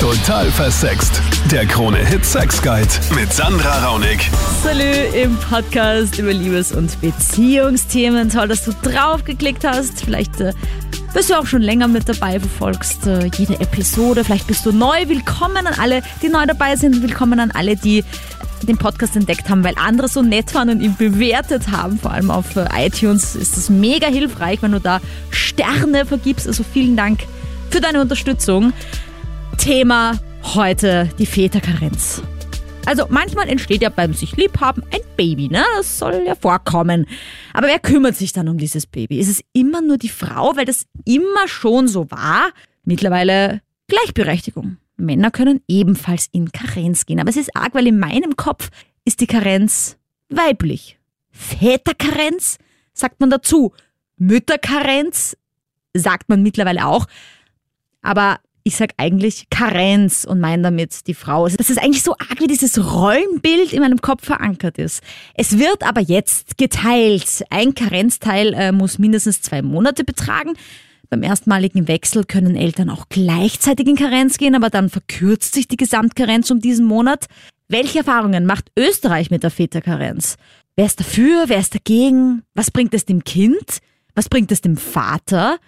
Total versext. Der Krone-Hit Sex Guide mit Sandra Raunig. Salü im Podcast über Liebes- und Beziehungsthemen. Toll, dass du draufgeklickt hast. Vielleicht äh, bist du auch schon länger mit dabei, verfolgst äh, jede Episode. Vielleicht bist du neu. Willkommen an alle, die neu dabei sind. Willkommen an alle, die den Podcast entdeckt haben, weil andere so nett waren und ihn bewertet haben. Vor allem auf äh, iTunes ist das mega hilfreich, wenn du da Sterne vergibst. Also vielen Dank für deine Unterstützung. Thema heute die Väterkarenz. Also manchmal entsteht ja beim sich liebhaben ein Baby, ne? Das soll ja vorkommen. Aber wer kümmert sich dann um dieses Baby? Ist es immer nur die Frau, weil das immer schon so war? Mittlerweile Gleichberechtigung. Männer können ebenfalls in Karenz gehen. Aber es ist arg, weil in meinem Kopf ist die Karenz weiblich. Väterkarenz sagt man dazu. Mütterkarenz sagt man mittlerweile auch. Aber ich sag eigentlich Karenz und meine damit die Frau. Also, dass es eigentlich so arg wie dieses Rollenbild in meinem Kopf verankert ist. Es wird aber jetzt geteilt. Ein Karenzteil äh, muss mindestens zwei Monate betragen. Beim erstmaligen Wechsel können Eltern auch gleichzeitig in Karenz gehen, aber dann verkürzt sich die Gesamtkarenz um diesen Monat. Welche Erfahrungen macht Österreich mit der Väterkarenz? Wer ist dafür? Wer ist dagegen? Was bringt es dem Kind? Was bringt es dem Vater?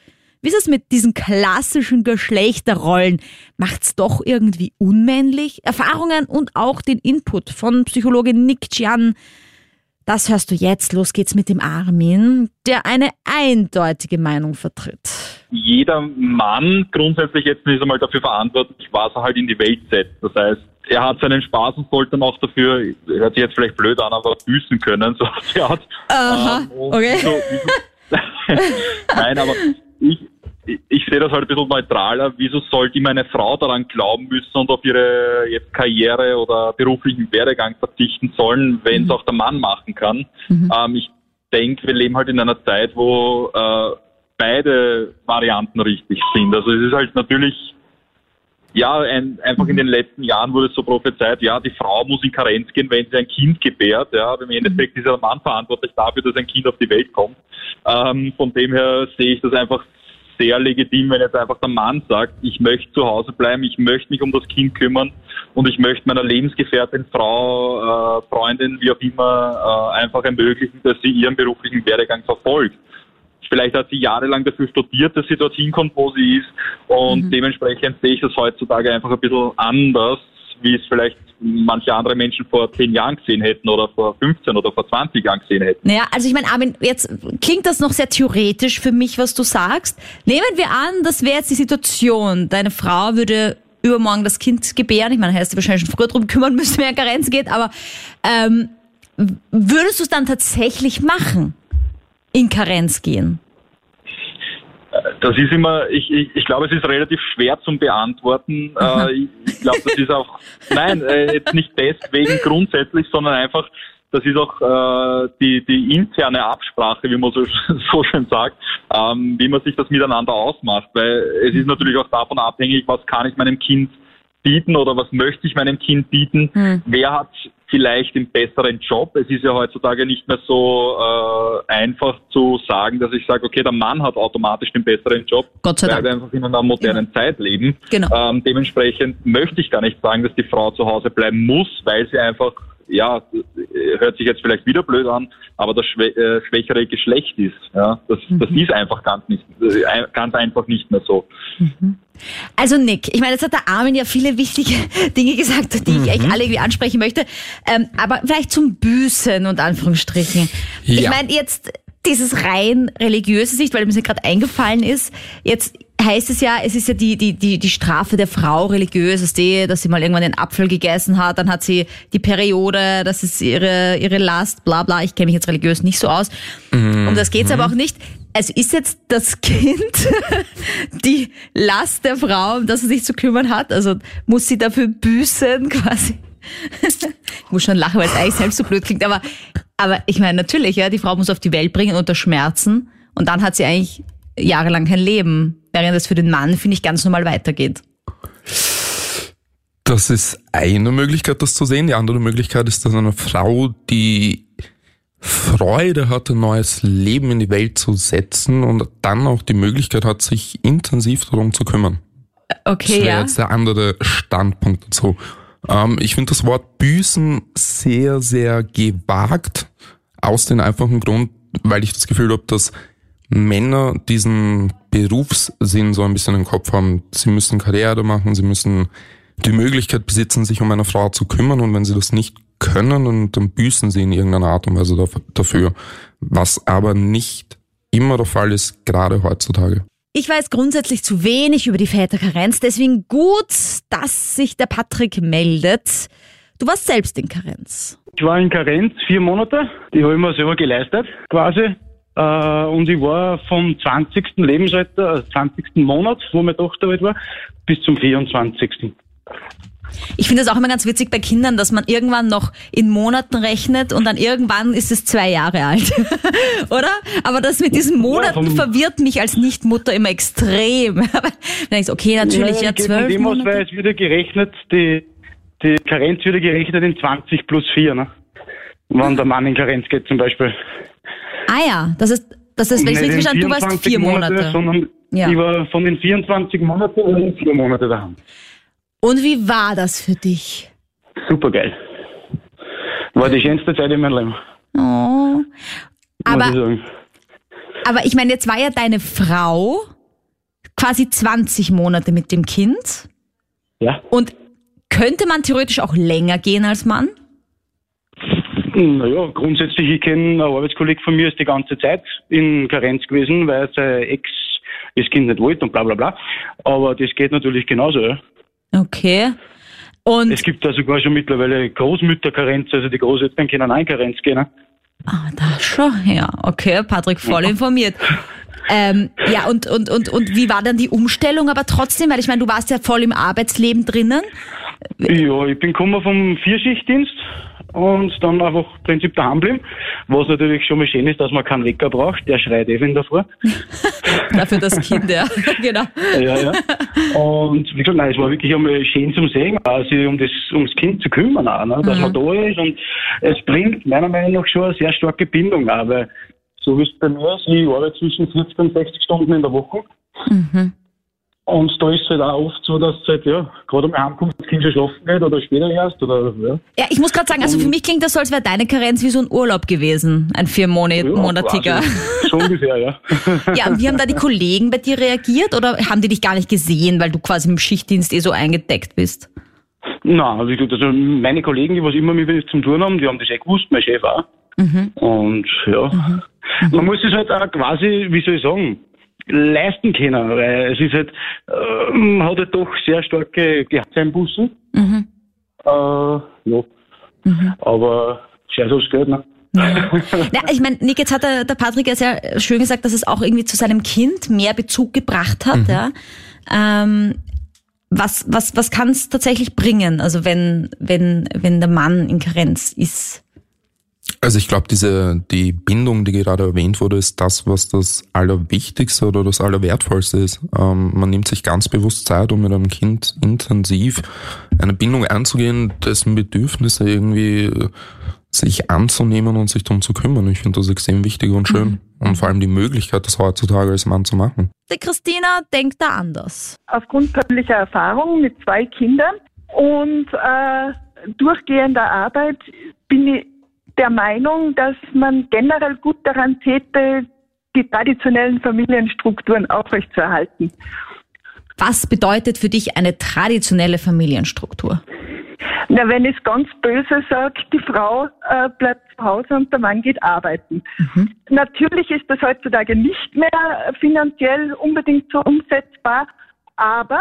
Wie ist es mit diesen klassischen Geschlechterrollen? Macht's doch irgendwie unmännlich? Erfahrungen und auch den Input von Psychologe Nick Chian. Das hörst du jetzt. Los geht's mit dem Armin, der eine eindeutige Meinung vertritt. Jeder Mann grundsätzlich jetzt nicht einmal dafür verantwortlich, was er halt in die Welt setzt. Das heißt, er hat seinen Spaß und sollte dann auch dafür, hört sich jetzt vielleicht blöd an, aber büßen können, so auf die Art. Aha, Ähm, okay. wieso- Nein, aber ich, ich sehe das halt ein bisschen neutraler. Wieso sollte ihm eine Frau daran glauben müssen und auf ihre jetzt Karriere oder beruflichen Werdegang verzichten sollen, wenn es auch der Mann machen kann? Ähm, ich denke, wir leben halt in einer Zeit, wo äh, beide Varianten richtig sind. Also es ist halt natürlich ja, ein, einfach in den letzten Jahren wurde es so prophezeit, ja, die Frau muss in Karenz gehen, wenn sie ein Kind gebärt. Ja, aber im Endeffekt ist ja der Mann verantwortlich dafür, dass ein Kind auf die Welt kommt. Ähm, von dem her sehe ich das einfach sehr legitim, wenn jetzt einfach der Mann sagt, ich möchte zu Hause bleiben, ich möchte mich um das Kind kümmern und ich möchte meiner Lebensgefährtin, Frau, äh, Freundin, wie auch immer, äh, einfach ermöglichen, dass sie ihren beruflichen Werdegang verfolgt. Vielleicht hat sie jahrelang dafür studiert, dass sie dorthin kommt, wo sie ist. Und dementsprechend sehe ich das heutzutage einfach ein bisschen anders, wie es vielleicht manche andere Menschen vor zehn Jahren gesehen hätten oder vor 15 oder vor 20 Jahren gesehen hätten. Naja, also ich meine, Armin, jetzt klingt das noch sehr theoretisch für mich, was du sagst. Nehmen wir an, das wäre jetzt die Situation. Deine Frau würde übermorgen das Kind gebären. Ich meine, hättest du wahrscheinlich schon früher drum kümmern müssen, wer in Karenz geht, aber ähm, würdest du es dann tatsächlich machen? In Karenz gehen? Das ist immer, ich, ich, ich glaube, es ist relativ schwer zum Beantworten. Äh, ich glaube, das ist auch, nein, äh, jetzt nicht deswegen grundsätzlich, sondern einfach, das ist auch äh, die, die interne Absprache, wie man so, so schön sagt, ähm, wie man sich das miteinander ausmacht. Weil es ist natürlich auch davon abhängig, was kann ich meinem Kind bieten oder was möchte ich meinem Kind bieten? Wer hat vielleicht den besseren Job? Es ist ja heutzutage nicht mehr so äh, einfach zu sagen, dass ich sage, okay, der Mann hat automatisch den besseren Job, Gott sei weil Dank. wir einfach in einer modernen Zeit leben. Genau. Ähm, dementsprechend möchte ich gar nicht sagen, dass die Frau zu Hause bleiben muss, weil sie einfach ja, hört sich jetzt vielleicht wieder blöd an, aber das schwä äh, schwächere Geschlecht ist. Ja, das, das ist einfach ganz nicht, äh, ganz einfach nicht mehr so. Also Nick, ich meine, jetzt hat der Armin ja viele wichtige Dinge gesagt, die ich echt alle irgendwie ansprechen möchte. Ähm, aber vielleicht zum Büßen und Anführungsstrichen. Ich Ja. meine, jetzt dieses rein religiöse Sicht, weil mir gerade eingefallen ist, jetzt heißt es ja, es ist ja die, die, die, die Strafe der Frau religiös, dass, die, dass sie mal irgendwann den Apfel gegessen hat, dann hat sie die Periode, das ist ihre, ihre Last, bla bla. Ich kenne mich jetzt religiös nicht so aus. Um das geht's aber auch nicht. Also ist jetzt das Kind die Last der Frau, um das sie sich zu kümmern hat? Also muss sie dafür büßen quasi? ich muss schon lachen, weil es eigentlich selbst so blöd klingt, aber, aber ich meine natürlich, ja, die Frau muss auf die Welt bringen unter Schmerzen und dann hat sie eigentlich jahrelang kein Leben, während es für den Mann, finde ich, ganz normal weitergeht. Das ist eine Möglichkeit, das zu sehen. Die andere Möglichkeit ist, dass eine Frau, die Freude hat, ein neues Leben in die Welt zu setzen und dann auch die Möglichkeit hat, sich intensiv darum zu kümmern. Okay, das wäre ja. jetzt der andere Standpunkt dazu. Ähm, ich finde das Wort büßen sehr, sehr gewagt. Aus dem einfachen Grund, weil ich das Gefühl habe, dass Männer diesen Berufssinn so ein bisschen im Kopf haben. Sie müssen Karriere machen, sie müssen die Möglichkeit besitzen, sich um eine Frau zu kümmern und wenn sie das nicht können, dann, dann büßen sie in irgendeiner Art und Weise daf- dafür. Was aber nicht immer der Fall ist, gerade heutzutage. Ich weiß grundsätzlich zu wenig über die Väterkarenz, deswegen gut, dass sich der Patrick meldet. Du warst selbst in Karenz. Ich war in Karenz vier Monate, die habe ich mir selber geleistet, quasi. Äh, und ich war vom 20. Lebensalter, also 20. Monat, wo meine Tochter alt war, bis zum 24. Ich finde es auch immer ganz witzig bei Kindern, dass man irgendwann noch in Monaten rechnet und dann irgendwann ist es zwei Jahre alt. Oder? Aber das mit diesen Monaten vom- verwirrt mich als Nichtmutter immer extrem. Dann du, okay, natürlich, ja, von zwölf dem aus, weil Monate. es wieder gerechnet, die, die Karenz wird gerechnet in 20 plus 4, ne? Wenn der Mann in Karenz geht zum Beispiel. Ah ja, das ist, das ist, wenn ich richtig verstanden, du warst 24 vier Monate. sondern Ja. ich war von den 24 Monaten vier Monate daheim. Und wie war das für dich? Super geil. War die schönste Zeit in meinem Leben, Oh. ich Aber, sagen. aber ich meine, jetzt war ja deine Frau quasi 20 Monate mit dem Kind. Ja. Und könnte man theoretisch auch länger gehen als Mann? Naja, grundsätzlich, ich kenne einen Arbeitskollege von mir, ist die ganze Zeit in Karenz gewesen, weil sein Ex das Kind nicht wollte und bla bla bla. Aber das geht natürlich genauso. Ja. Okay. Und Es gibt da sogar schon mittlerweile Großmütterkarenz, also die Großeltern können auch in Karenz gehen. Ne? Ah, da schon, ja. Okay, Patrick, voll informiert. Ähm, ja, und, und, und, und wie war dann die Umstellung aber trotzdem? Weil ich meine, du warst ja voll im Arbeitsleben drinnen. Ja, ich bin gekommen vom Vierschichtdienst und dann einfach im Prinzip daheim bleiben. Was natürlich schon mal schön ist, dass man keinen Wecker braucht, der schreit eh wenn davor. Dafür das Kind, ja. genau. Ja, ja. Und wie gesagt, nein, es war wirklich einmal schön zum Sehen, sich um das, ums Kind zu kümmern, auch, ne? dass man da ist. Und es bringt meiner Meinung nach schon eine sehr starke Bindung auch, weil so wie es bei mir ist, ich arbeite zwischen 40 und 60 Stunden in der Woche. Und da ist es halt auch oft so, dass es halt, ja, gerade am Heimkommt, das Kind schon schlafen geht oder später erst oder, ja. Ja, ich muss gerade sagen, also für mich klingt das so, als wäre deine Karenz wie so ein Urlaub gewesen. Ein viermonatiger. quasi. So ungefähr, ja. Ja, und wie haben da die Kollegen bei dir reagiert oder haben die dich gar nicht gesehen, weil du quasi im Schichtdienst eh so eingedeckt bist? Nein, also, ich also meine Kollegen, die was immer mit mir zum tun haben, die haben das eh gewusst, mein Chef auch. Und ja, man muss es halt auch quasi, wie soll ich sagen, leisten können, weil es ist halt, äh, man hat halt doch sehr starke Gehaltseinbußen. Äh, ja. Aber scheiß aufs Geld, ne? Ja, ich meine, Nick, jetzt hat der, der Patrick ja sehr schön gesagt, dass es auch irgendwie zu seinem Kind mehr Bezug gebracht hat. Ja. Ähm, was was, was kann es tatsächlich bringen, also wenn, wenn, wenn der Mann in Karenz ist? Also ich glaube, diese die Bindung, die gerade erwähnt wurde, ist das, was das Allerwichtigste oder das Allerwertvollste ist. Ähm, man nimmt sich ganz bewusst Zeit, um mit einem Kind intensiv eine Bindung einzugehen, dessen Bedürfnisse irgendwie äh, sich anzunehmen und sich darum zu kümmern. Ich finde das extrem wichtig und schön. Und vor allem die Möglichkeit, das heutzutage als Mann zu machen. Die Christina denkt da anders. aufgrund persönlicher Erfahrung mit zwei Kindern und äh, durchgehender Arbeit bin ich der Meinung, dass man generell gut daran täte, die traditionellen Familienstrukturen aufrechtzuerhalten. Was bedeutet für dich eine traditionelle Familienstruktur? Na, wenn ich es ganz böse sage, die Frau äh, bleibt zu Hause und der Mann geht arbeiten. Natürlich ist das heutzutage nicht mehr finanziell unbedingt so umsetzbar, aber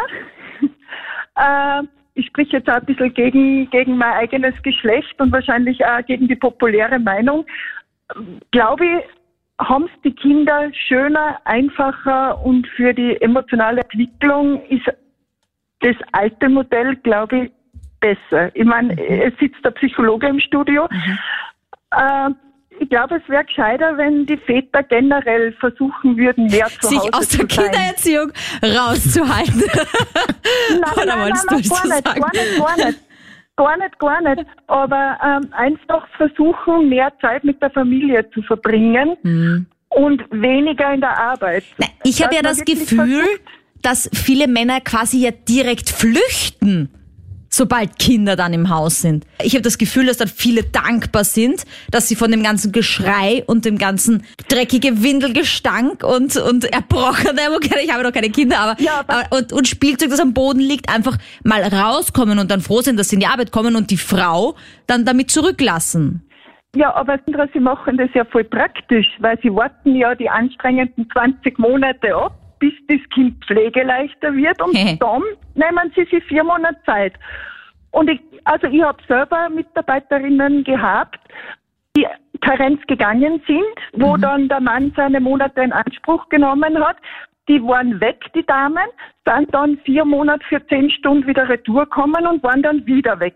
äh, ich spreche jetzt auch ein bisschen gegen, gegen mein eigenes Geschlecht und wahrscheinlich auch gegen die populäre Meinung. Glaube ich, haben es die Kinder schöner, einfacher und für die emotionale Entwicklung ist das alte Modell, glaube ich, besser. Ich meine, es sitzt der Psychologe im Studio. Äh, ich glaube, es wäre gescheiter, wenn die Väter generell versuchen würden, mehr zu Sich Hause aus der. Kindererziehung rauszuhalten. Nein, Oder nein, wolltest nein, du nein, gar nicht, gar nicht, gar nicht. Gar nicht, gar nicht. Aber ähm, einfach versuchen, mehr Zeit mit der Familie zu verbringen Hm. und weniger in der Arbeit. Na, ich habe ja das Gefühl, versucht- dass viele Männer quasi ja direkt flüchten sobald Kinder dann im Haus sind. Ich habe das Gefühl, dass dann viele dankbar sind, dass sie von dem ganzen Geschrei und dem ganzen dreckige Windelgestank und, und erbrochene, ich habe noch keine Kinder, aber, Ja, aber- und, und Spielzeug, das am Boden liegt, einfach mal rauskommen und dann froh sind, dass sie in die Arbeit kommen und die Frau dann damit zurücklassen. Ja, aber Sandra, Sie machen das ja voll praktisch, weil Sie warten ja die anstrengenden 20 Monate ab, bis das Kind pflegeleichter wird und dann nehmen Sie sich vier Monate Zeit. Und ich, also ich habe selber Mitarbeiterinnen gehabt, die Karenz gegangen sind, wo dann der Mann seine Monate in Anspruch genommen hat. Die waren weg, die Damen, sind dann vier Monate für zehn Stunden wieder retour gekommen und waren dann wieder weg.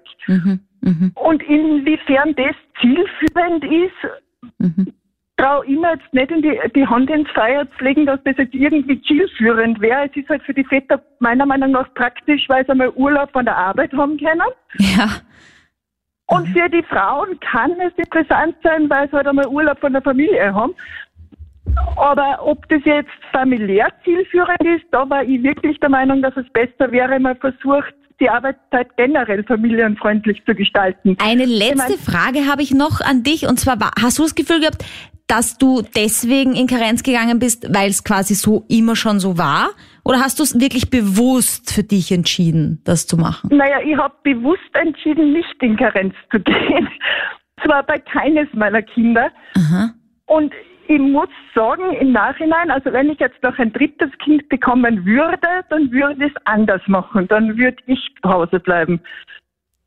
Und inwiefern das zielführend ist, traue ich mir jetzt nicht in die, die Hand ins Feuer zu legen, dass das jetzt irgendwie zielführend wäre. Es ist halt für die Väter meiner Meinung nach praktisch, weil sie einmal Urlaub von der Arbeit haben können. Ja. Und für die Frauen kann es interessant sein, weil sie halt einmal Urlaub von der Familie haben. Aber ob das jetzt familiär zielführend ist, da war ich wirklich der Meinung, dass es besser wäre, man versucht, die Arbeitszeit generell familienfreundlich zu gestalten. Eine letzte Ich Frage habe ich noch an dich und zwar war, hast du das Gefühl gehabt, dass du deswegen in Karenz gegangen bist, weil es quasi so immer schon so war? Oder hast du es wirklich bewusst für dich entschieden, das zu machen? Naja, ich habe bewusst entschieden, nicht in Karenz zu gehen. Zwar bei keines meiner Kinder. Und ich muss sagen, im Nachhinein, also wenn ich jetzt noch ein drittes Kind bekommen würde, dann würde ich es anders machen. Dann würde ich zu Hause bleiben.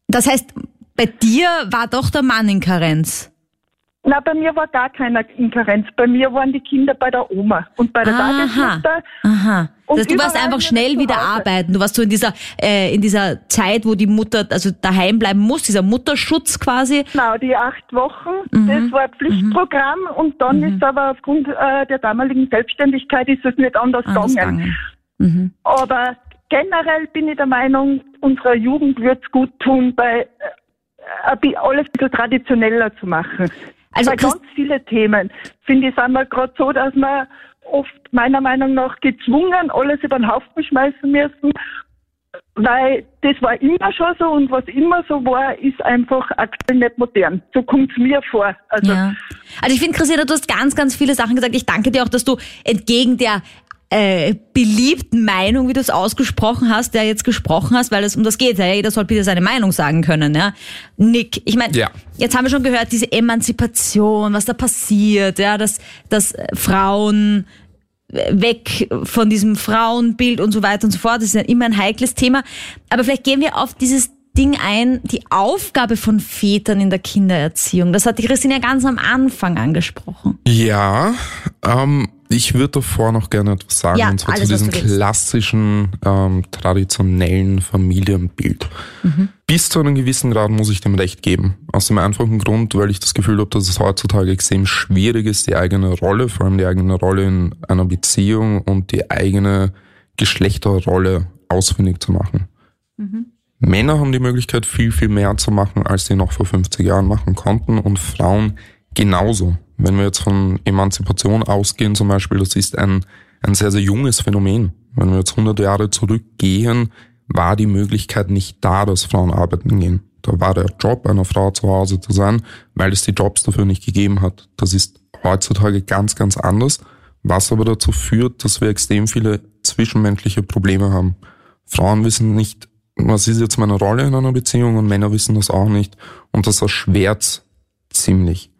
Das heißt, bei dir war doch der Mann in Karenz. Na, bei mir war gar keiner in Karenz. Bei mir waren die Kinder bei der Oma und bei der Aha. Tagesmutter. Aha. Das heißt, du warst einfach schnell wieder arbeiten. Du warst so in dieser, äh, in dieser Zeit, wo die Mutter also daheim bleiben muss, dieser Mutterschutz quasi. Genau, die acht Wochen, Mhm. das war ein Pflichtprogramm und dann ist aber aufgrund äh, der damaligen Selbstständigkeit ist es nicht anders, Anders gegangen. gegangen. Aber generell bin ich der Meinung, unserer Jugend wird es gut tun, bei äh, alles ein bisschen traditioneller zu machen. Also bei Christ- ganz viele Themen, finde ich, sind wir gerade so, dass wir oft meiner Meinung nach gezwungen alles über den Haufen schmeißen müssen, weil das war immer schon so und was immer so war, ist einfach aktuell nicht modern. So kommt es mir vor. Also Ja. Also ich finde, Christina, du hast ganz, ganz viele Sachen gesagt. Ich danke dir auch, dass du entgegen der äh, beliebten Meinung, wie du es ausgesprochen hast, der jetzt gesprochen hast, weil es um das geht. Ja, jeder soll bitte seine Meinung sagen können. Ja, Nick, ich meine, Ja. jetzt haben wir schon gehört, diese Emanzipation, was da passiert, ja, dass, dass äh, Frauen äh, weg von diesem Frauenbild und so weiter und so fort. Das ist ja immer ein heikles Thema. Aber vielleicht gehen wir auf dieses Ding ein, die Aufgabe von Vätern in der Kindererziehung. Das hat die Christine ja ganz am Anfang angesprochen. Ja, ähm, ich würde davor noch gerne etwas sagen, Ja, und zwar alles, zu diesem klassischen, ähm, traditionellen Familienbild. Mhm. Bis zu einem gewissen Grad muss ich dem recht geben. Aus dem einfachen Grund, weil ich das Gefühl habe, dass es heutzutage extrem schwierig ist, die eigene Rolle, vor allem die eigene Rolle in einer Beziehung und die eigene Geschlechterrolle ausfindig zu machen. Männer haben die Möglichkeit, viel, viel mehr zu machen, als sie noch vor 50 Jahren machen konnten und Frauen genauso. Wenn wir jetzt von Emanzipation ausgehen zum Beispiel, das ist ein, ein sehr, sehr junges Phänomen. Wenn wir jetzt 100 Jahre zurückgehen, war die Möglichkeit nicht da, dass Frauen arbeiten gehen. Da war der Job einer Frau zu Hause zu sein, weil es die Jobs dafür nicht gegeben hat. Das ist heutzutage ganz, ganz anders, was aber dazu führt, dass wir extrem viele zwischenmenschliche Probleme haben. Frauen wissen nicht, was ist jetzt meine Rolle in einer Beziehung und Männer wissen das auch nicht. Und das erschwert ziemlich.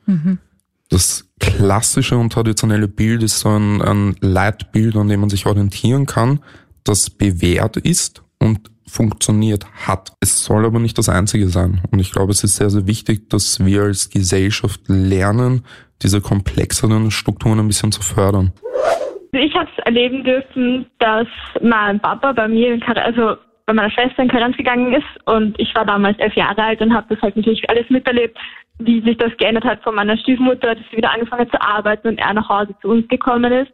Das klassische und traditionelle Bild ist so ein, ein Leitbild, an dem man sich orientieren kann, das bewährt ist und funktioniert hat. Es soll aber nicht das Einzige sein. Und ich glaube, es ist sehr, sehr wichtig, dass wir als Gesellschaft lernen, diese komplexeren Strukturen ein bisschen zu fördern. Ich habe es erleben dürfen, dass mein Papa bei mir, in also bei meiner Schwester in Karenz gegangen ist und ich war damals elf Jahre alt und habe das halt natürlich alles miterlebt, wie sich das geändert hat von meiner Stiefmutter, dass sie wieder angefangen hat zu arbeiten und er nach Hause zu uns gekommen ist.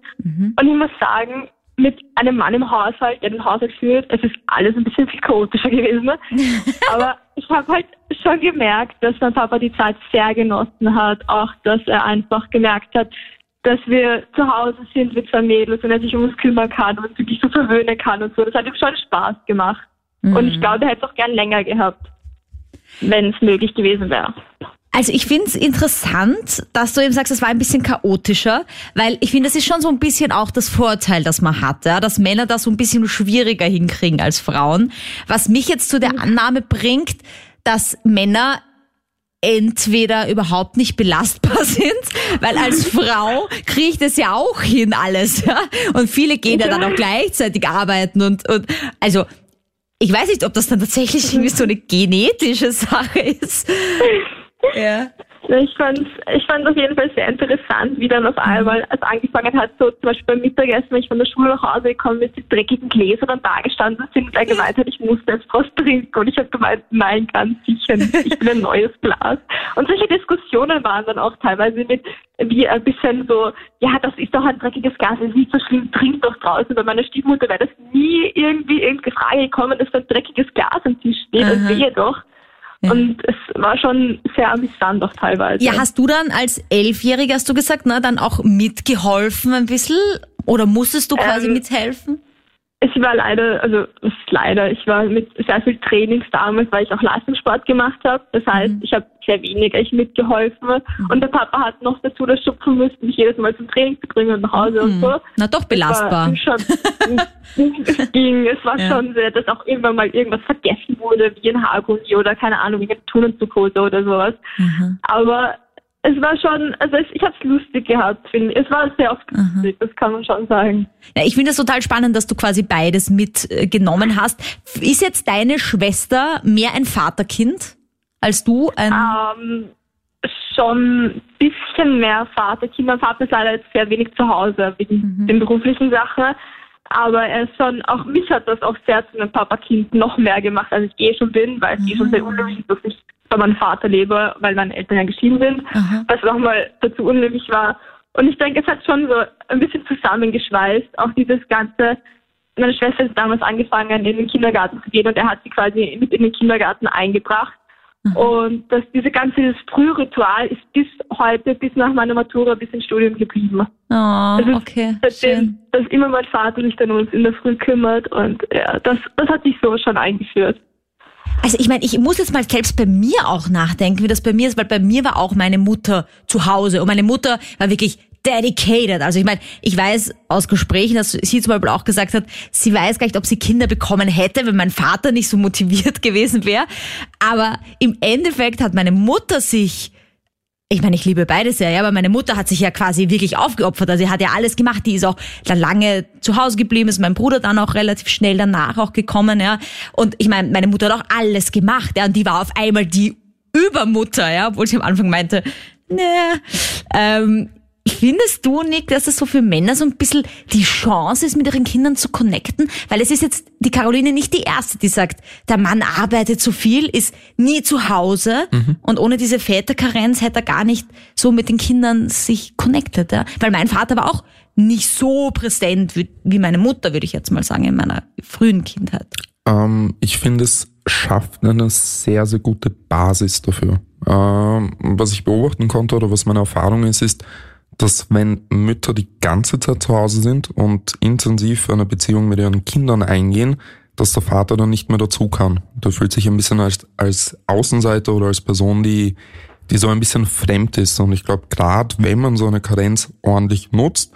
Und ich muss sagen, mit einem Mann im Haushalt, der den Haushalt führt, es ist alles ein bisschen viel chaotischer gewesen. Aber ich habe halt schon gemerkt, dass mein Papa die Zeit sehr genossen hat, auch dass er einfach gemerkt hat, dass wir zu Hause sind mit zwei Mädels und er sich um uns kümmern kann und wirklich so verwöhnen kann und so. Das hat ihm schon Spaß gemacht. Mhm. Und ich glaube, er hätte es auch gern länger gehabt, wenn es möglich gewesen wäre. Also ich finde es interessant, dass du eben sagst, es war ein bisschen chaotischer, weil ich finde, das ist schon so ein bisschen auch das Vorteil, das man hat, ja, dass Männer das so ein bisschen schwieriger hinkriegen als Frauen. Was mich jetzt zu der Annahme bringt, dass Männer entweder überhaupt nicht belastbar sind, weil als Frau kriege ich das ja auch hin alles, ja. Und viele gehen ja dann auch gleichzeitig arbeiten und, und also ich weiß nicht, ob das dann tatsächlich irgendwie so eine genetische Sache ist. Ja. Ich fand ich fand auf jeden Fall sehr interessant, wie dann auf einmal es angefangen hat, so zum Beispiel beim Mittagessen, wenn ich von der Schule nach Hause gekommen bin, die dreckigen Gläser dann da gestanden sind und er gemeint hat, ich muss jetzt was trinken. Und ich habe gemeint, nein, ganz sicher nicht. Ich will ein neues Glas. Und solche Diskussionen waren dann auch teilweise mit, wie ein bisschen so, ja, das ist doch ein dreckiges Glas, das ist nicht so schlimm, trink doch draußen. Bei meiner Stiefmutter wäre das nie irgendwie irgendeine Frage gekommen, dass da ein dreckiges Glas am Tisch steht und wehe doch. Und es war schon sehr amüsant auch teilweise. Ja, hast du dann als Elfjähriger, hast du gesagt, ne, dann auch mitgeholfen ein bisschen? Oder musstest du quasi Ähm, mithelfen? Ich war leider, also es ist leider, ich war mit sehr viel Trainings damals, weil ich auch Leistungssport gemacht habe. Das heißt, ich habe sehr wenig echt mitgeholfen. Und der Papa hat noch dazu das schupfen müssen, mich jedes Mal zum Training zu bringen und nach Hause und so. Na doch belastbar. War schon, es ging, es war Ja. schon sehr, dass auch irgendwann mal irgendwas vergessen wurde, wie ein Haargummi oder keine Ahnung, wie eine Turnanzughose oder sowas. Aber es war schon, also es, ich habe es lustig gehabt, finde ich. Es war sehr oft lustig, das kann man schon sagen. Ja, ich finde es total spannend, dass du quasi beides mitgenommen hast. Ist jetzt deine Schwester mehr ein Vaterkind als du? Ein, Ähm, schon ein bisschen mehr Vaterkind. Mein Vater ist leider jetzt sehr wenig zu Hause wegen den beruflichen Sachen. Aber er ist schon, auch mich hat das auch sehr zu einem Papa-Kind noch mehr gemacht, als ich eh schon bin, weil es eh schon sehr unglücklich dass ich bei meinem Vater lebe, weil meine Eltern ja geschieden sind, was nochmal dazu unglücklich war. Und ich denke, es hat schon so ein bisschen zusammengeschweißt, auch dieses ganze, meine Schwester ist damals angefangen, in den Kindergarten zu gehen und er hat sie quasi mit in den Kindergarten eingebracht. Und das, diese ganze Frühritual ist bis heute, bis nach meiner Matura, bis ins Studium geblieben. oh, Das ist okay, seitdem, schön. dass immer mein Vater sich dann um uns in der Früh kümmert und ja, das, das hat sich so schon eingeführt. Also ich meine, ich muss jetzt mal selbst bei mir auch nachdenken, wie das bei mir ist, weil bei mir war auch meine Mutter zu Hause und meine Mutter war wirklich dedicated. Also ich meine, ich weiß aus Gesprächen, dass sie zum Beispiel auch gesagt hat, sie weiß gar nicht, ob sie Kinder bekommen hätte, wenn mein Vater nicht so motiviert gewesen wäre. Aber im Endeffekt hat meine Mutter sich ich meine, ich liebe beide sehr, ja, aber meine Mutter hat sich ja quasi wirklich aufgeopfert. Also sie hat ja alles gemacht. Die ist auch dann lange zu Hause geblieben, ist mein Bruder dann auch relativ schnell danach auch gekommen, ja. Und ich meine, meine Mutter hat auch alles gemacht, ja, und die war auf einmal die Übermutter, ja, obwohl sie am Anfang meinte, ne, ähm, Findest du, Nick, dass es so für Männer so ein bisschen die Chance ist, mit ihren Kindern zu connecten? Weil es ist jetzt die Caroline nicht die Erste, die sagt, der Mann arbeitet zu viel, ist nie zu Hause und ohne diese Väterkarenz hätte er gar nicht so mit den Kindern sich connected. Ja? Weil mein Vater war auch nicht so präsent wie, wie meine Mutter, würde ich jetzt mal sagen, in meiner frühen Kindheit. Ähm, ich finde, es schafft eine sehr, sehr gute Basis dafür. Ähm, was ich beobachten konnte oder was meine Erfahrung ist, ist, dass wenn Mütter die ganze Zeit zu Hause sind und intensiv eine Beziehung mit ihren Kindern eingehen, dass der Vater dann nicht mehr dazu kann. Der fühlt sich ein bisschen als, als Außenseiter oder als Person, die, die so ein bisschen fremd ist. Und ich glaube, gerade wenn man so eine Karenz ordentlich nutzt,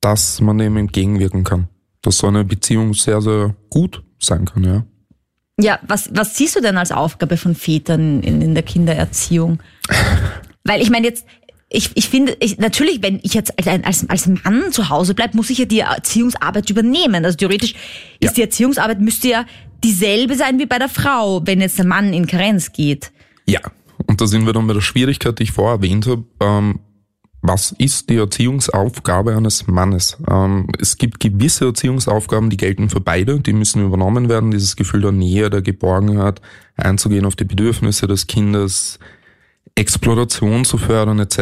dass man dem entgegenwirken kann. Dass so eine Beziehung sehr, sehr gut sein kann, ja. Ja, was, was siehst du denn als Aufgabe von Vätern in, in der Kindererziehung? Weil ich meine jetzt, ich, ich finde, ich, natürlich, wenn ich jetzt als, als, Mann zu Hause bleibe, muss ich ja die Erziehungsarbeit übernehmen. Also theoretisch Ja. ist die Erziehungsarbeit müsste ja dieselbe sein wie bei der Frau, wenn jetzt der Mann in Karenz geht. Ja, und da sind wir dann bei der Schwierigkeit, die ich vorher erwähnt habe. Ähm, was ist die Erziehungsaufgabe eines Mannes? Ähm, es gibt gewisse Erziehungsaufgaben, die gelten für beide, die müssen übernommen werden. Dieses Gefühl der Nähe, der Geborgenheit, einzugehen auf die Bedürfnisse des Kindes, Exploration zu fördern etc.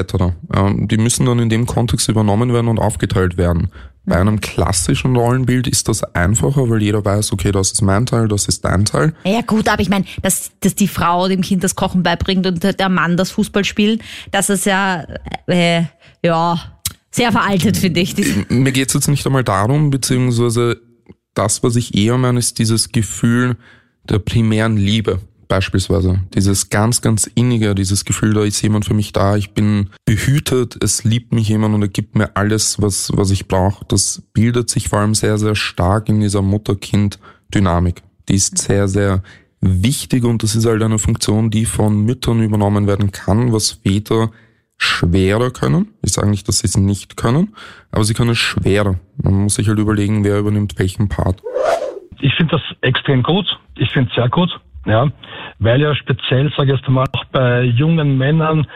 Ähm, die müssen dann in dem Kontext übernommen werden und aufgeteilt werden. Bei einem klassischen Rollenbild ist das einfacher, weil jeder weiß, okay, das ist mein Teil, das ist dein Teil. Ja gut, aber ich meine, dass, dass die Frau dem Kind das Kochen beibringt und der Mann das Fußballspielen, dass es ja, äh, ja, Sehr veraltet, finde ich. Mir geht es jetzt nicht einmal darum, beziehungsweise das, was ich eher meine, ist dieses Gefühl der primären Liebe beispielsweise. Dieses ganz, ganz innige, dieses Gefühl, da ist jemand für mich da, ich bin behütet, es liebt mich jemand und er gibt mir alles, was, was ich brauche. Das bildet sich vor allem sehr, sehr stark in dieser Mutter-Kind-Dynamik. Die ist sehr, sehr wichtig und das ist halt eine Funktion, die von Müttern übernommen werden kann, was Väter schwerer können. Ich sage nicht, dass sie es nicht können, aber sie können es schwerer. Man muss sich halt überlegen, wer übernimmt welchen Part. Ich finde das extrem gut. Ich finde es sehr gut. Ja, weil ja speziell, sage ich jetzt mal, auch bei jungen Männern,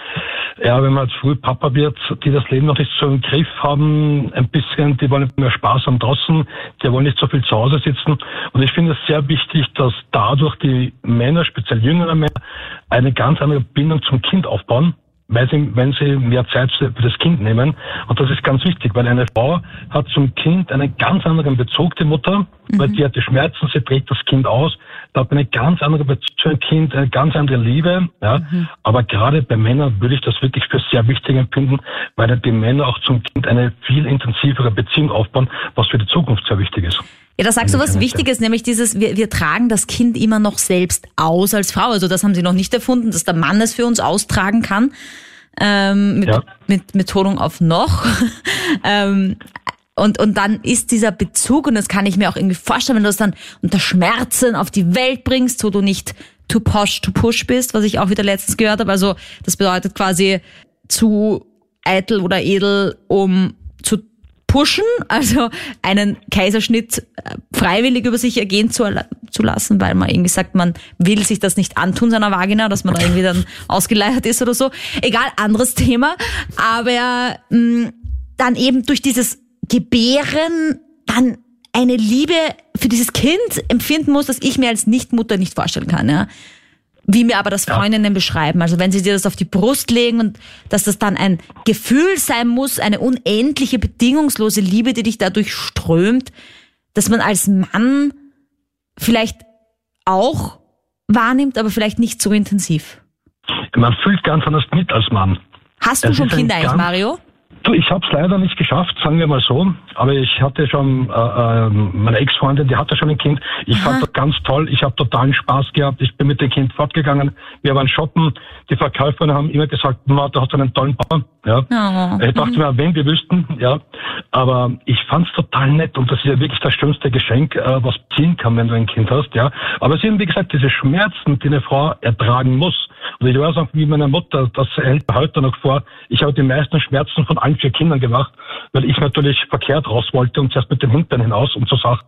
ja, wenn man als früh Papa wird, die das Leben noch nicht so im Griff haben, ein bisschen, die wollen mehr Spaß am draußen, die wollen nicht so viel zu Hause sitzen. Und ich finde es sehr wichtig, dass dadurch die Männer, speziell jüngere Männer, eine ganz andere Bindung zum Kind aufbauen weil sie, wenn sie mehr Zeit für das Kind nehmen. Und das ist ganz wichtig, weil eine Frau hat zum Kind einen ganz anderen Bezug, die Mutter, mhm. weil die hat die Schmerzen, sie trägt das Kind aus, da hat eine ganz andere Bezug zu einem Kind, eine ganz andere Liebe. Ja. Mhm. Aber gerade bei Männern würde ich das wirklich für sehr wichtig empfinden, weil die Männer auch zum Kind eine viel intensivere Beziehung aufbauen, was für die Zukunft sehr wichtig ist. Ja, da sagst du was Wichtiges, nämlich dieses, wir, wir tragen das Kind immer noch selbst aus als Frau. Also das haben sie noch nicht erfunden, dass der Mann es für uns austragen kann. Ähm, mit, ja. mit Betonung auf noch. ähm, und, und dann ist dieser Bezug, und das kann ich mir auch irgendwie vorstellen, wenn du es dann unter Schmerzen auf die Welt bringst, wo du nicht too posh to push bist, was ich auch wieder letztens gehört habe. Also das bedeutet quasi zu eitel oder edel, um pushen, also einen Kaiserschnitt äh, freiwillig über sich ergehen zu, zu lassen, weil man irgendwie sagt, man will sich das nicht antun, seiner Vagina, dass man da irgendwie dann ausgeleiert ist oder so. Egal, anderes Thema. Aber mh, mm, dann eben durch dieses Gebären dann eine Liebe für dieses Kind empfinden muss, dass ich mir als Nichtmutter nicht vorstellen kann. Ja? Wie mir aber das Freundinnen beschreiben. Also wenn sie dir das auf die Brust legen und dass das dann ein Gefühl sein muss, eine unendliche, bedingungslose Liebe, die dich dadurch strömt, dass man als Mann vielleicht auch wahrnimmt, aber vielleicht nicht so intensiv. Man fühlt ganz anders mit als Mann. Hast du schon Kinder eigentlich, Mario? Du, ich habe es leider nicht geschafft, sagen wir mal so. Aber ich hatte schon, äh, äh, meine Ex-Freundin, die hatte schon ein Kind. Ich Aha. fand das ganz toll. Ich habe totalen Spaß gehabt. Ich bin mit dem Kind fortgegangen. Wir waren shoppen. Die Verkäuferinnen haben immer gesagt, du hast einen tollen Bauern. Ja. Oh. Ich dachte mhm. mir, wenn wir wüssten, ja. Aber ich fand es total nett und das ist ja wirklich das schönste Geschenk, äh, was ziehen kann, wenn du ein Kind hast. Ja. Aber es sind, wie gesagt, diese Schmerzen, die eine Frau ertragen muss. Und ich weiß auch, wie meine Mutter, das hält heute noch vor. Ich habe die meisten Schmerzen von allen vier Kindern gemacht, weil ich natürlich verkehrt raus wollte und zuerst mit dem Hintern hinaus und so Sachen.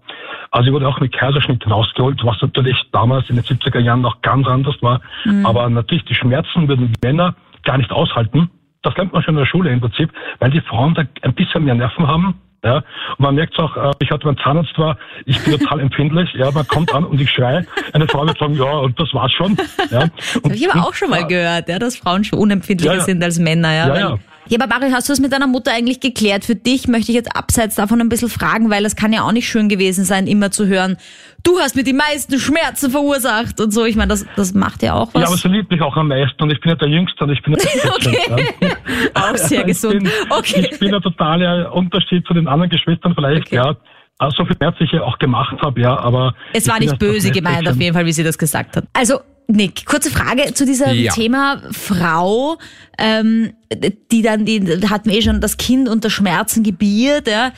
Also ich wurde auch mit Kaiserschnitt hinausgeholt, was natürlich damals in den 70er Jahren noch ganz anders war. Mhm. Aber natürlich die Schmerzen würden die Männer gar nicht aushalten. Das lernt man schon in der Schule im Prinzip, weil die Frauen da ein bisschen mehr Nerven haben. Ja, und man merkt auch, äh, ich hatte beim Zahnarzt war, ich bin total empfindlich. Ja, man kommt an und ich schreie. Eine Frau wird sagen, ja, und das war's schon. Ja. Das habe ich aber auch schon mal gehört, ja, dass Frauen schon unempfindlicher ja, ja. sind als Männer. Ja, ja, ja. Ja, aber Barry, hast du das mit deiner Mutter eigentlich geklärt? Für dich möchte ich jetzt abseits davon ein bisschen fragen, weil es kann ja auch nicht schön gewesen sein, immer zu hören, du hast mir die meisten Schmerzen verursacht und so. Ich meine, das, das macht ja auch was. Ja, aber sie liebt mich auch am meisten und ich bin ja der Jüngste und ich bin ja der Okay, ja. auch sehr gesund. Ich bin, okay. ich bin der totale Unterschied zu den anderen Geschwistern vielleicht, okay. ja. Also so viel Schmerz ich ja auch gemacht habe, ja, aber... Es war nicht böse gemeint auf jeden Fall, wie sie das gesagt hat. Also Nick, kurze Frage zu diesem ja. Thema Frau, ähm, die dann, die hatten wir eh schon das Kind unter Schmerzen gebiert, ja.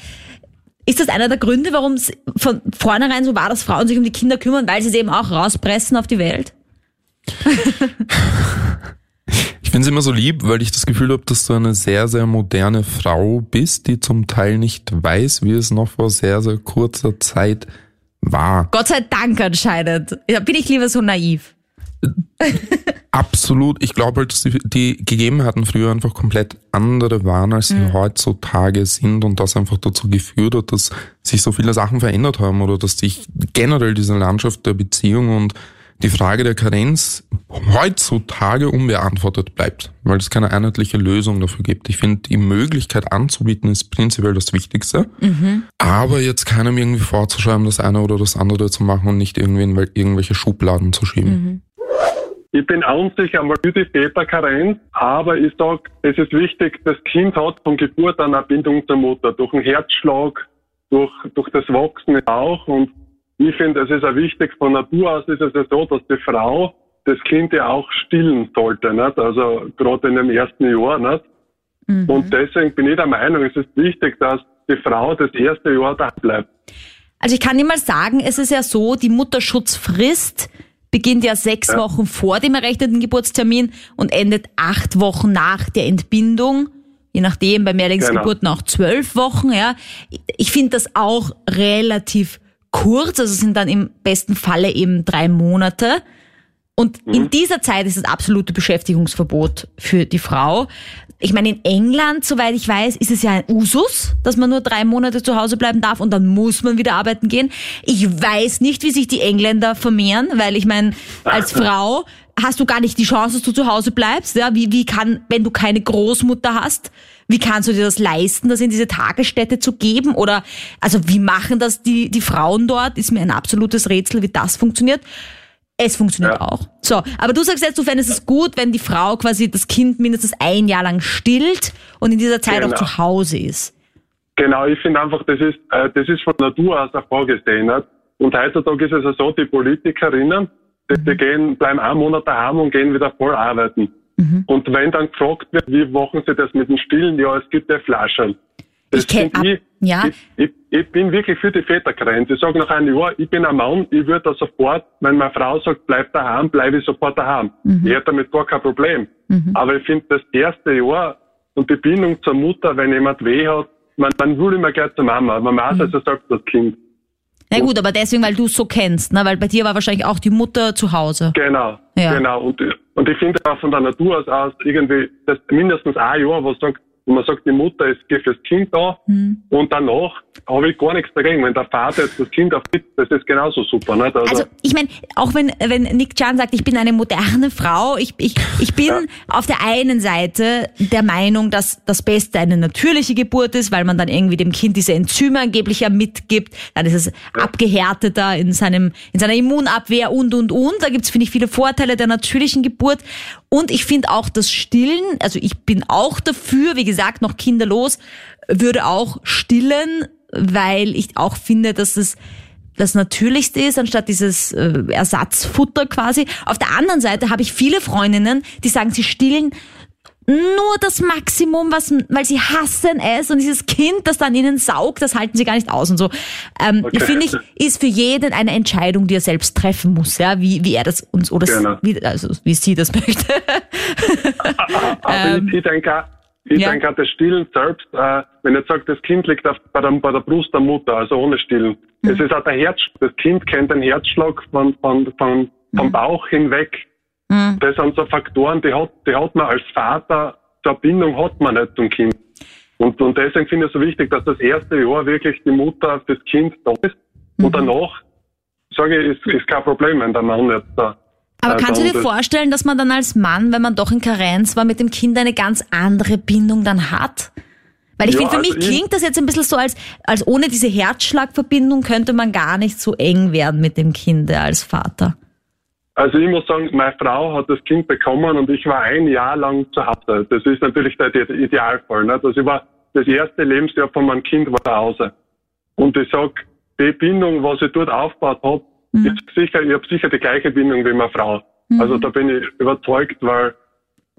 Ist das einer der Gründe, warum es von vornherein so war, dass Frauen sich um die Kinder kümmern, weil sie sie eben auch rauspressen auf die Welt? ich finde es immer so lieb, weil ich das Gefühl habe, dass du eine sehr, sehr moderne Frau bist, die zum Teil nicht weiß, wie es noch vor sehr, sehr kurzer Zeit war. Gott sei Dank anscheinend. Bin ich lieber so naiv. Absolut. Ich glaube halt, dass die, die Gegebenheiten früher einfach komplett andere waren, als sie mhm. heutzutage sind und das einfach dazu geführt hat, dass sich so viele Sachen verändert haben oder dass sich generell diese Landschaft der Beziehung und die Frage der Karenz heutzutage unbeantwortet bleibt, weil es keine einheitliche Lösung dafür gibt. Ich finde, die Möglichkeit anzubieten ist prinzipiell das Wichtigste, mhm. aber jetzt keinem irgendwie vorzuschreiben, das eine oder das andere zu machen und nicht irgendwie in irgendwelche Schubladen zu schieben. Mhm. Ich bin unsicher einmal für die Väterkarenz, aber ich sage, es ist wichtig, das Kind hat von Geburt an eine Bindung zur Mutter, durch den Herzschlag, durch, durch das Wachsen auch. Und ich finde, es ist auch wichtig, von Natur aus ist es ja so, dass die Frau das Kind ja auch stillen sollte, nicht? also gerade in dem ersten Jahr. Nicht? Mhm. Und deswegen bin ich der Meinung, es ist wichtig, dass die Frau das erste Jahr da bleibt. Also ich kann dir mal sagen, es ist ja so, die Mutterschutzfrist beginnt ja sechs ja. Wochen vor dem errechneten Geburtstermin und endet acht Wochen nach der Entbindung. Je nachdem, bei Mehrlingsgeburten genau. auch zwölf Wochen, ja. Ich finde das auch relativ kurz, also sind dann im besten Falle eben drei Monate. Und mhm. in dieser Zeit ist das absolute Beschäftigungsverbot für die Frau. Ich meine, in England, soweit ich weiß, ist es ja ein Usus, dass man nur drei Monate zu Hause bleiben darf und dann muss man wieder arbeiten gehen. Ich weiß nicht, wie sich die Engländer vermehren, weil ich meine, als Frau hast du gar nicht die Chance, dass du zu Hause bleibst. Ja, wie, wie kann, wenn du keine Großmutter hast, wie kannst du dir das leisten, das in diese Tagesstätte zu geben? Oder, also wie machen das die, die Frauen dort? Ist mir ein absolutes Rätsel, wie das funktioniert. Es funktioniert ja. auch. So, aber du sagst jetzt, du fändest es gut, wenn die Frau quasi das Kind mindestens ein Jahr lang stillt und in dieser Zeit genau. auch zu Hause ist. Genau, ich finde einfach, das ist, äh, das ist von Natur aus auch vorgesehen. Nicht? Und heutzutage ist es ja so, die Politikerinnen, die, die mhm. gehen, bleiben einen Monat daheim und gehen wieder voll arbeiten. Mhm. Und wenn dann gefragt wird, wie machen sie das mit dem Stillen, ja, es gibt ja Flaschen. Das ich, kenn, ich, ja. Ich, ich, ich, bin wirklich für die Vätergrenze. Ich sage nach einem Jahr, ich bin ein Mann, ich würde da sofort, wenn meine Frau sagt, bleib daheim, bleibe ich sofort daheim. Mhm. Ich hätte damit gar kein Problem. Mhm. Aber ich finde, das erste Jahr und die Bindung zur Mutter, wenn jemand weh hat, man, man will immer gleich zur Mama. Man weiß mhm. also selbst das Kind. Na gut, aber deswegen, weil du es so kennst, ne? weil bei dir war wahrscheinlich auch die Mutter zu Hause. Genau, ja. genau. Und, und ich finde auch von der Natur aus, aus irgendwie, das mindestens ein Jahr, wo sagt, wo man sagt, die Mutter ist fürs Kind da mhm. und danach habe ich gar nichts dagegen. Wenn der Vater jetzt das Kind aufgibt, das ist genauso super. Nicht? Also, also ich meine, auch wenn, wenn Nick Chan sagt, ich bin eine moderne Frau, ich, ich, ich bin ja. auf der einen Seite der Meinung, dass das Beste eine natürliche Geburt ist, weil man dann irgendwie dem Kind diese Enzyme angeblich ja mitgibt, dann ist es ja. abgehärteter in seinem, in seiner Immunabwehr und, und, und. Da gibt's finde ich, viele Vorteile der natürlichen Geburt. Und ich finde auch das Stillen, also ich bin auch dafür, wie gesagt, noch kinderlos, würde auch stillen, weil ich auch finde, dass es das Natürlichste ist, anstatt dieses äh, Ersatzfutter quasi. Auf der anderen Seite habe ich viele Freundinnen, die sagen, sie stillen nur das Maximum, was, weil sie hassen es und dieses Kind, das dann ihnen saugt, das halten sie gar nicht aus und so. Ähm, okay. Finde ich, ist für jeden eine Entscheidung, die er selbst treffen muss, ja, wie, wie er das uns oder genau. wie, also, wie sie das möchte. Aber ähm, ich ja. denke, das Stillen selbst, äh, wenn ich sage, das Kind liegt auf, bei, der, bei der Brust der Mutter, also ohne Stillen. Mhm. Es ist auch der Herz, das Kind kennt den Herzschlag von, von, von, vom mhm. Bauch hinweg. Mhm. Das sind so Faktoren, die hat, die hat man als Vater, zur Bindung hat man nicht zum Kind. Und, und deswegen finde ich es so wichtig, dass das erste Jahr wirklich die Mutter fürs Kind da ist. Und mhm. danach, sage ich, ist, ist kein Problem, wenn der Mann jetzt da aber kannst du dir vorstellen, dass man dann als Mann, wenn man doch in Karenz war, mit dem Kind eine ganz andere Bindung dann hat? Weil ich ja, finde, für also mich klingt das jetzt ein bisschen so, als, als ohne diese Herzschlagverbindung könnte man gar nicht so eng werden mit dem Kind als Vater. Also ich muss sagen, meine Frau hat das Kind bekommen und ich war ein Jahr lang zu Hause. Das ist natürlich der Idealfall. Nicht? Also ich war das erste Lebensjahr von meinem Kind war zu Hause. Und ich sag, die Bindung, was ich dort aufgebaut habe, Mhm. Ich, sicher, ich habe sicher die gleiche Bindung wie meine Frau. Mhm. Also da bin ich überzeugt, weil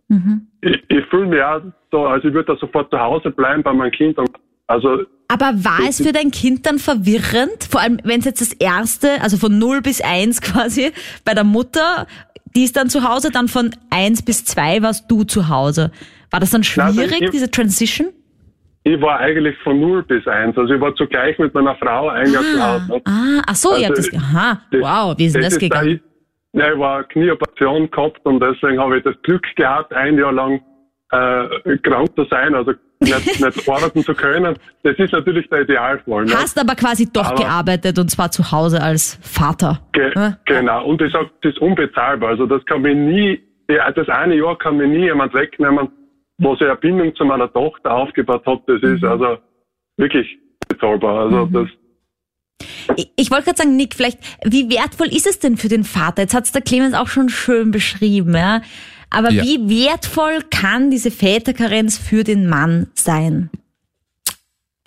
mhm. ich, ich fühle mich auch so, also ich würde da sofort zu Hause bleiben bei meinem Kind. Und also aber war es für dein Kind dann verwirrend? Vor allem, wenn es jetzt das erste, also von 0 bis 1 quasi, bei der Mutter, die ist dann zu Hause, dann von 1 bis 2 warst du zu Hause. War das dann schwierig, also ich, diese Transition? Ich war eigentlich von 0 bis 1. Also ich war zugleich mit meiner Frau ein Jahr zu Hause. Ne? Ah, ach so, also ihr habt das, aha, das, wow, wie ist denn das, das gegangen? ja, ich war Knieoperation gehabt und deswegen habe ich das Glück gehabt, ein Jahr lang äh, krank zu sein, also nicht, nicht arbeiten zu können. Das ist natürlich der Idealfall. Ne? Hast aber quasi doch aber gearbeitet und zwar zu Hause als Vater. Ge ja? Genau, und ich sage, das ist unbezahlbar. Also das kann mir nie, das eine Jahr kann mir nie jemand wegnehmen was eine Bindung zu meiner Tochter aufgebaut habe, das ist mhm. also wirklich bezahlbar. Also mhm. das Ich, ich wollte gerade sagen, Nick, vielleicht, wie wertvoll ist es denn für den Vater? Jetzt hat's der Clemens auch schon schön beschrieben, ja. Aber Ja. wie wertvoll kann diese Väterkarenz für den Mann sein?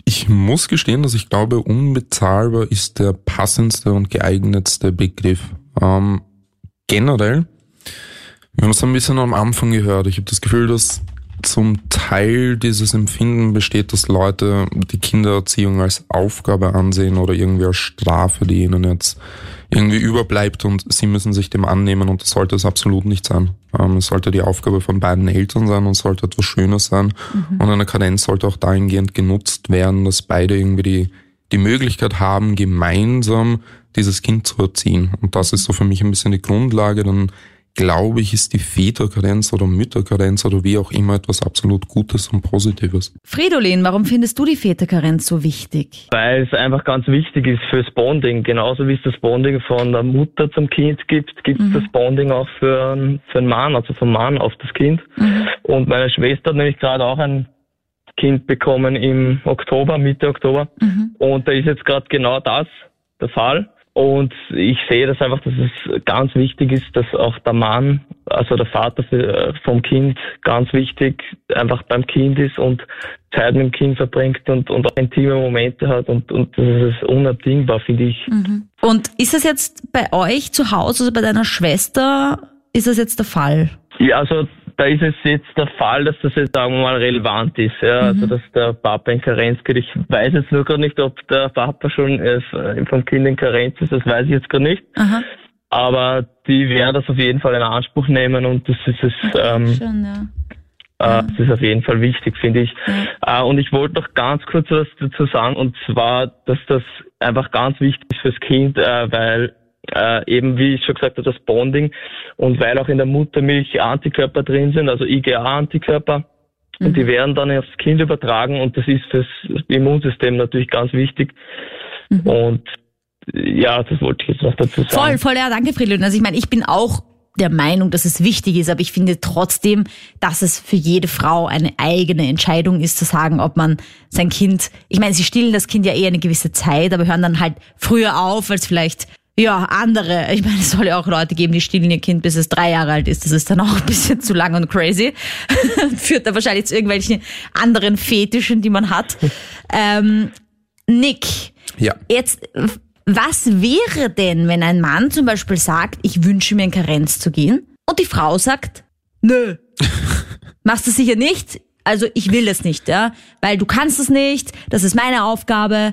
Ich muss gestehen, dass ich glaube, unbezahlbar ist der passendste und geeignetste Begriff. Ähm, generell, wir haben es ein bisschen am Anfang gehört, ich habe das Gefühl, dass zum Teil dieses Empfinden besteht, dass Leute die Kindererziehung als Aufgabe ansehen oder irgendwie als Strafe, die ihnen jetzt irgendwie überbleibt und sie müssen sich dem annehmen und das sollte es absolut nicht sein. Ähm, es sollte die Aufgabe von beiden Eltern sein und sollte etwas Schönes sein und eine Karenz sollte auch dahingehend genutzt werden, dass beide irgendwie die, die Möglichkeit haben, gemeinsam dieses Kind zu erziehen. Und das ist so für mich ein bisschen die Grundlage. Dann glaube ich, ist die Väterkarenz oder Mütterkarenz oder wie auch immer etwas absolut Gutes und Positives. Fridolin, warum findest du die Väterkarenz so wichtig? Weil es einfach ganz wichtig ist fürs Bonding. Genauso wie es das Bonding von der Mutter zum Kind gibt, gibt es das Bonding auch für, für einen Mann, also vom Mann auf das Kind. Und meine Schwester hat nämlich gerade auch ein Kind bekommen im Oktober, Mitte Oktober. Und da ist jetzt gerade genau das der Fall. Und ich sehe das einfach, dass es ganz wichtig ist, dass auch der Mann, also der Vater für, vom Kind, ganz wichtig einfach beim Kind ist und Zeit mit dem Kind verbringt und, und auch intime Momente hat. Und, und das ist unabdingbar, finde ich. Und ist das jetzt bei euch zu Hause, also bei deiner Schwester, ist das jetzt der Fall? Ja, also da ist es jetzt der Fall, dass das jetzt, sagen wir mal, relevant ist. Ja, also dass der Papa in Karenz geht. Ich weiß jetzt nur gerade nicht, ob der Papa schon äh, vom Kind in Karenz ist. Das weiß ich jetzt gerade nicht. Aha. Aber die werden das auf jeden Fall in Anspruch nehmen und das ist es. Ähm, Schon, ja. äh, Das ist auf jeden Fall wichtig, finde ich. Äh, und ich wollte noch ganz kurz was dazu sagen, und zwar, dass das einfach ganz wichtig ist fürs Kind, äh, weil äh, eben, wie ich schon gesagt habe, das Bonding und weil auch in der Muttermilch Antikörper drin sind, also IgA-Antikörper, und die werden dann aufs Kind übertragen und das ist fürs Immunsystem natürlich ganz wichtig. Und äh, ja, das wollte ich jetzt noch dazu sagen. Voll, voll, ja, danke Fridolin. Also ich meine, ich bin auch der Meinung, dass es wichtig ist, aber ich finde trotzdem, dass es für jede Frau eine eigene Entscheidung ist, zu sagen, ob man sein Kind, ich meine, sie stillen das Kind ja eher eine gewisse Zeit, aber hören dann halt früher auf, als vielleicht ja, andere, ich meine, es soll ja auch Leute geben, die stillen ihr Kind, bis es drei Jahre alt ist. Das ist dann auch ein bisschen zu lang und crazy. Führt da wahrscheinlich zu irgendwelchen anderen Fetischen, die man hat. Ähm, Nick, Ja. Jetzt, was wäre denn, wenn ein Mann zum Beispiel sagt, ich wünsche mir in Karenz zu gehen und die Frau sagt, nö, machst du sicher nicht, also ich will es nicht, ja, weil du kannst es nicht, das ist meine Aufgabe.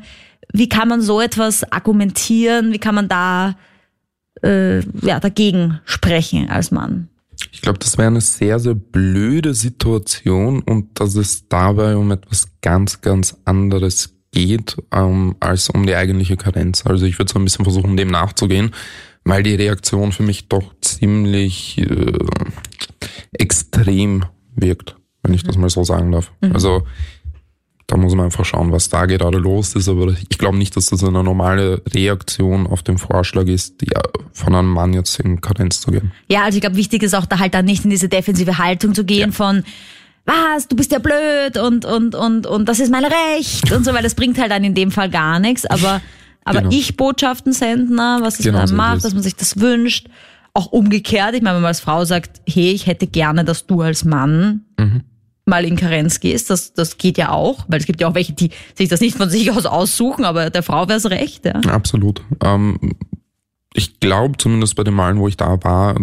Wie kann man so etwas argumentieren? Wie kann man da äh, ja, dagegen sprechen als Mann? Ich glaube, das wäre eine sehr, sehr blöde Situation und dass es dabei um etwas ganz, ganz anderes geht, ähm, als um die eigentliche Karenz. Also ich würde so ein bisschen versuchen, dem nachzugehen, weil die Reaktion für mich doch ziemlich äh, extrem wirkt, wenn ich das mal so sagen darf. Also da muss man einfach schauen, was da gerade los ist. Aber ich glaube nicht, dass das eine normale Reaktion auf den Vorschlag ist, ja, von einem Mann jetzt in Karenz zu gehen. Ja, also ich glaube, wichtig ist auch da halt dann nicht in diese defensive Haltung zu gehen Ja. von was, du bist ja blöd und, und, und, und das ist mein Recht und so, weil das bringt halt dann in dem Fall gar nichts. Aber, aber Genau. ich Botschaften senden, was es Genau man so macht, dass man sich das wünscht. Auch umgekehrt, ich meine, wenn man als Frau sagt, hey, ich hätte gerne, dass du als Mann Mhm. Mal in Karenz gehst, das, das geht ja auch, weil es gibt ja auch welche, die sich das nicht von sich aus aussuchen, aber der Frau wäre es recht, ja. Absolut. Ähm, ich glaube, zumindest bei den Malen, wo ich da war,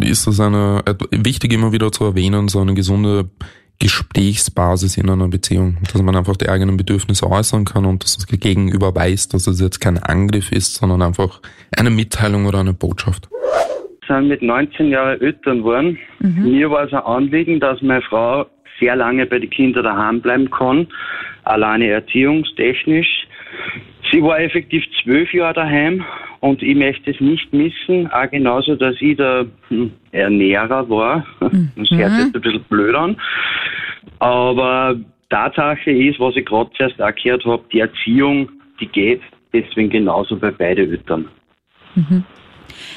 ist es eine et- wichtig immer wieder zu erwähnen, so eine gesunde Gesprächsbasis in einer Beziehung, dass man einfach die eigenen Bedürfnisse äußern kann und dass das Gegenüber weiß, dass es jetzt kein Angriff ist, sondern einfach eine Mitteilung oder eine Botschaft. sind mit 19 Jahren Eltern geworden. Mir war es ein Anliegen, dass meine Frau sehr lange bei den Kindern daheim bleiben kann, alleine erziehungstechnisch. Sie war effektiv zwölf Jahre daheim und ich möchte es nicht missen, auch genauso, dass ich der hm, Ernährer war. Das hört jetzt ein bisschen blöd an. Aber Tatsache ist, was ich gerade zuerst auch gehört habe, die Erziehung, die geht deswegen genauso bei beiden Eltern.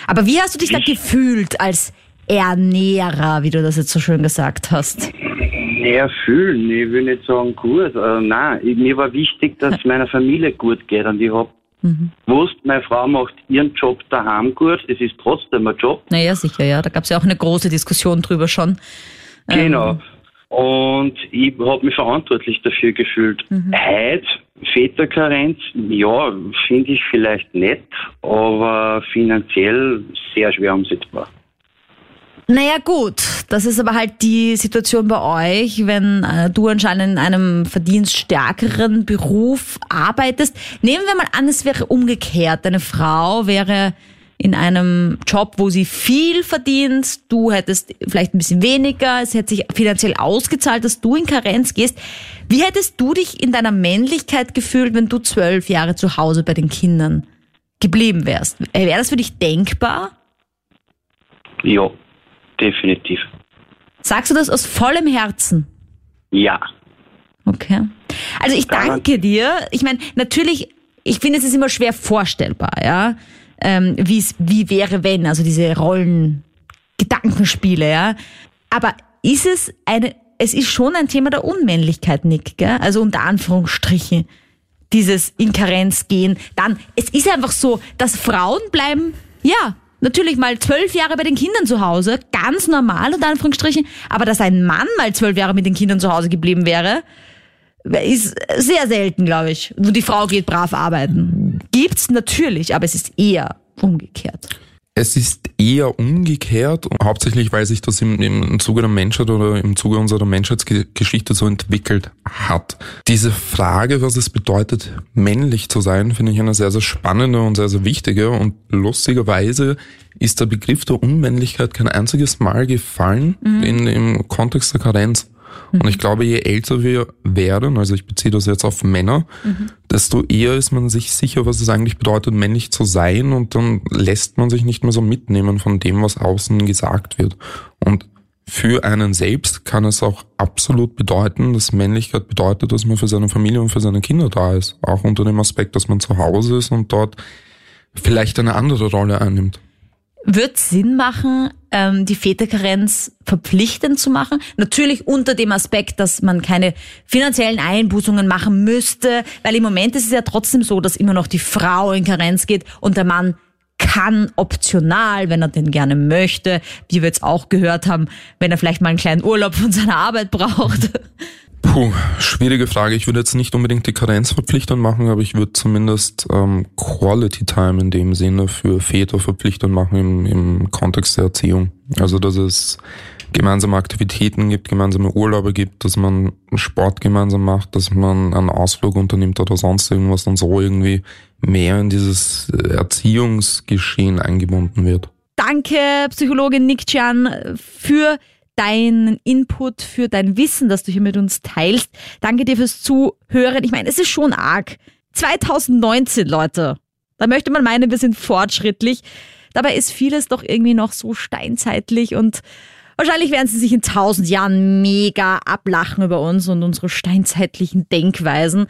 Aber wie hast du dich da Ich- gefühlt als Ernährer, wie du das jetzt so schön gesagt hast? Ja, fühlen. Ich will nicht sagen gut. Äh, nein, mir war wichtig, dass es meiner Familie gut geht. Und ich habe Mhm. Wusst, meine Frau macht ihren Job daheim gut, es ist trotzdem ein Job. Naja, sicher, ja. Da gab es ja auch eine große Diskussion drüber schon. Genau. Ähm, Und ich habe mich verantwortlich dafür gefühlt. Mhm. Heute, Väterkarenz, ja, finde ich vielleicht nett, aber finanziell sehr schwer umsetzbar. Naja gut, das ist aber halt die Situation bei euch, wenn äh, du anscheinend in einem verdienststärkeren Beruf arbeitest. Nehmen wir mal an, es wäre umgekehrt. Deine Frau wäre in einem Job, wo sie viel verdient, du hättest vielleicht ein bisschen weniger, es hätte sich finanziell ausgezahlt, dass du in Karenz gehst. Wie hättest du dich in deiner Männlichkeit gefühlt, wenn du zwölf Jahre zu Hause bei den Kindern geblieben wärst? Wäre das für dich denkbar? Ja, definitiv. Sagst du das aus vollem Herzen? Ja. Okay. Also ich danke dir. Ich meine, natürlich, ich finde, es ist immer schwer vorstellbar, ja, ähm, wie es, wie wäre wenn, also diese Rollen, Gedankenspiele, ja. Aber ist es eine, es ist schon ein Thema der Unmännlichkeit, Nick, gell? Also unter Anführungsstrichen. Dieses in Karenz gehen. Dann, es ist einfach so, dass Frauen bleiben, ja, natürlich mal zwölf Jahre bei den Kindern zu Hause, ganz normal unter Anführungsstrichen, aber dass ein Mann mal zwölf Jahre mit den Kindern zu Hause geblieben wäre, ist sehr selten, glaube ich. Wo die Frau geht brav arbeiten. Gibt's natürlich, aber es ist eher umgekehrt. Es ist eher umgekehrt, hauptsächlich weil sich das im, im Zuge der Menschheit oder im Zuge unserer Menschheitsgeschichte so entwickelt hat. Diese Frage, was es bedeutet, männlich zu sein, finde ich eine sehr, sehr spannende und sehr, sehr wichtige. Und lustigerweise ist der Begriff der Unmännlichkeit kein einziges Mal gefallen Mhm. in, im Kontext der Karenz. Und ich glaube, je älter wir werden, also ich beziehe das jetzt auf Männer, desto eher ist man sich sicher, was es eigentlich bedeutet, männlich zu sein und dann lässt man sich nicht mehr so mitnehmen von dem, was außen gesagt wird. Und für einen selbst kann es auch absolut bedeuten, dass Männlichkeit bedeutet, dass man für seine Familie und für seine Kinder da ist. Auch unter dem Aspekt, dass man zu Hause ist und dort vielleicht eine andere Rolle einnimmt. Wird Sinn machen, ähm, die Väterkarenz verpflichtend zu machen? Natürlich unter dem Aspekt, dass man keine finanziellen Einbußungen machen müsste, weil im Moment ist es ja trotzdem so, dass immer noch die Frau in Karenz geht und der Mann kann optional, wenn er den gerne möchte, wie wir jetzt auch gehört haben, wenn er vielleicht mal einen kleinen Urlaub von seiner Arbeit braucht. Puh, schwierige Frage. Ich würde jetzt nicht unbedingt die Karenz verpflichtend machen, aber ich würde zumindest ähm, Quality Time in dem Sinne für Väter verpflichtend machen im, im Kontext der Erziehung. Also dass es gemeinsame Aktivitäten gibt, gemeinsame Urlaube gibt, dass man Sport gemeinsam macht, dass man einen Ausflug unternimmt oder sonst irgendwas und so irgendwie mehr in dieses Erziehungsgeschehen eingebunden wird. Danke, Psychologin Nick Chan, für deinen Input, für dein Wissen, das du hier mit uns teilst. Danke dir fürs Zuhören. Ich meine, es ist schon arg. 2019, Leute. Da möchte man meinen, wir sind fortschrittlich. Dabei ist vieles doch irgendwie noch so steinzeitlich und wahrscheinlich werden sie sich in tausend Jahren mega ablachen über uns und unsere steinzeitlichen Denkweisen.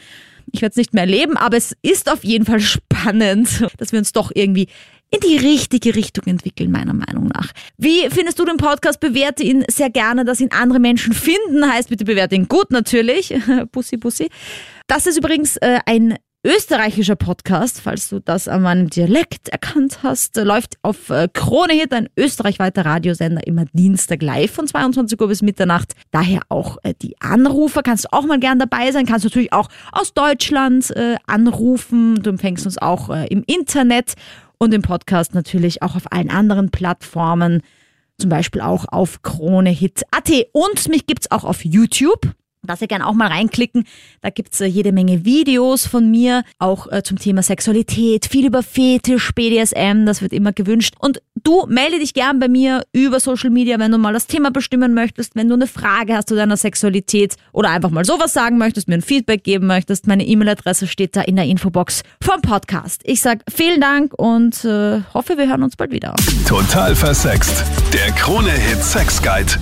Ich werde es nicht mehr erleben, aber es ist auf jeden Fall spannend, dass wir uns doch irgendwie in die richtige Richtung entwickeln, meiner Meinung nach. Wie findest du den Podcast? Bewerte ihn sehr gerne, dass ihn andere Menschen finden. Heißt, bitte bewerte ihn gut natürlich. Bussi, Bussi. Das ist übrigens äh, ein österreichischer Podcast, falls du das an meinem Dialekt erkannt hast. Läuft auf äh, Krone Hit, ein österreichweiter Radiosender, immer Dienstag live von 22 Uhr bis Mitternacht. Daher auch äh, die Anrufer. Kannst du auch mal gern dabei sein. Kannst natürlich auch aus Deutschland äh, anrufen. Du empfängst uns auch im Internet und im Podcast natürlich auch auf allen anderen Plattformen. Zum Beispiel auch auf KroneHit.at. Und mich gibt's auch auf YouTube. Da sehr gerne auch mal reinklicken. Da gibt's äh, jede Menge Videos von mir, auch äh, zum Thema Sexualität, viel über Fetisch, BDSM, das wird immer gewünscht. Und du melde dich gern bei mir über Social Media, wenn du mal das Thema bestimmen möchtest, wenn du eine Frage hast zu deiner Sexualität oder einfach mal sowas sagen möchtest, mir ein Feedback geben möchtest. Meine E-Mail-Adresse steht da in der Infobox vom Podcast. Ich sag vielen Dank und äh, hoffe, wir hören uns bald wieder. Total versext. Der Krone-Hit Sex Guide.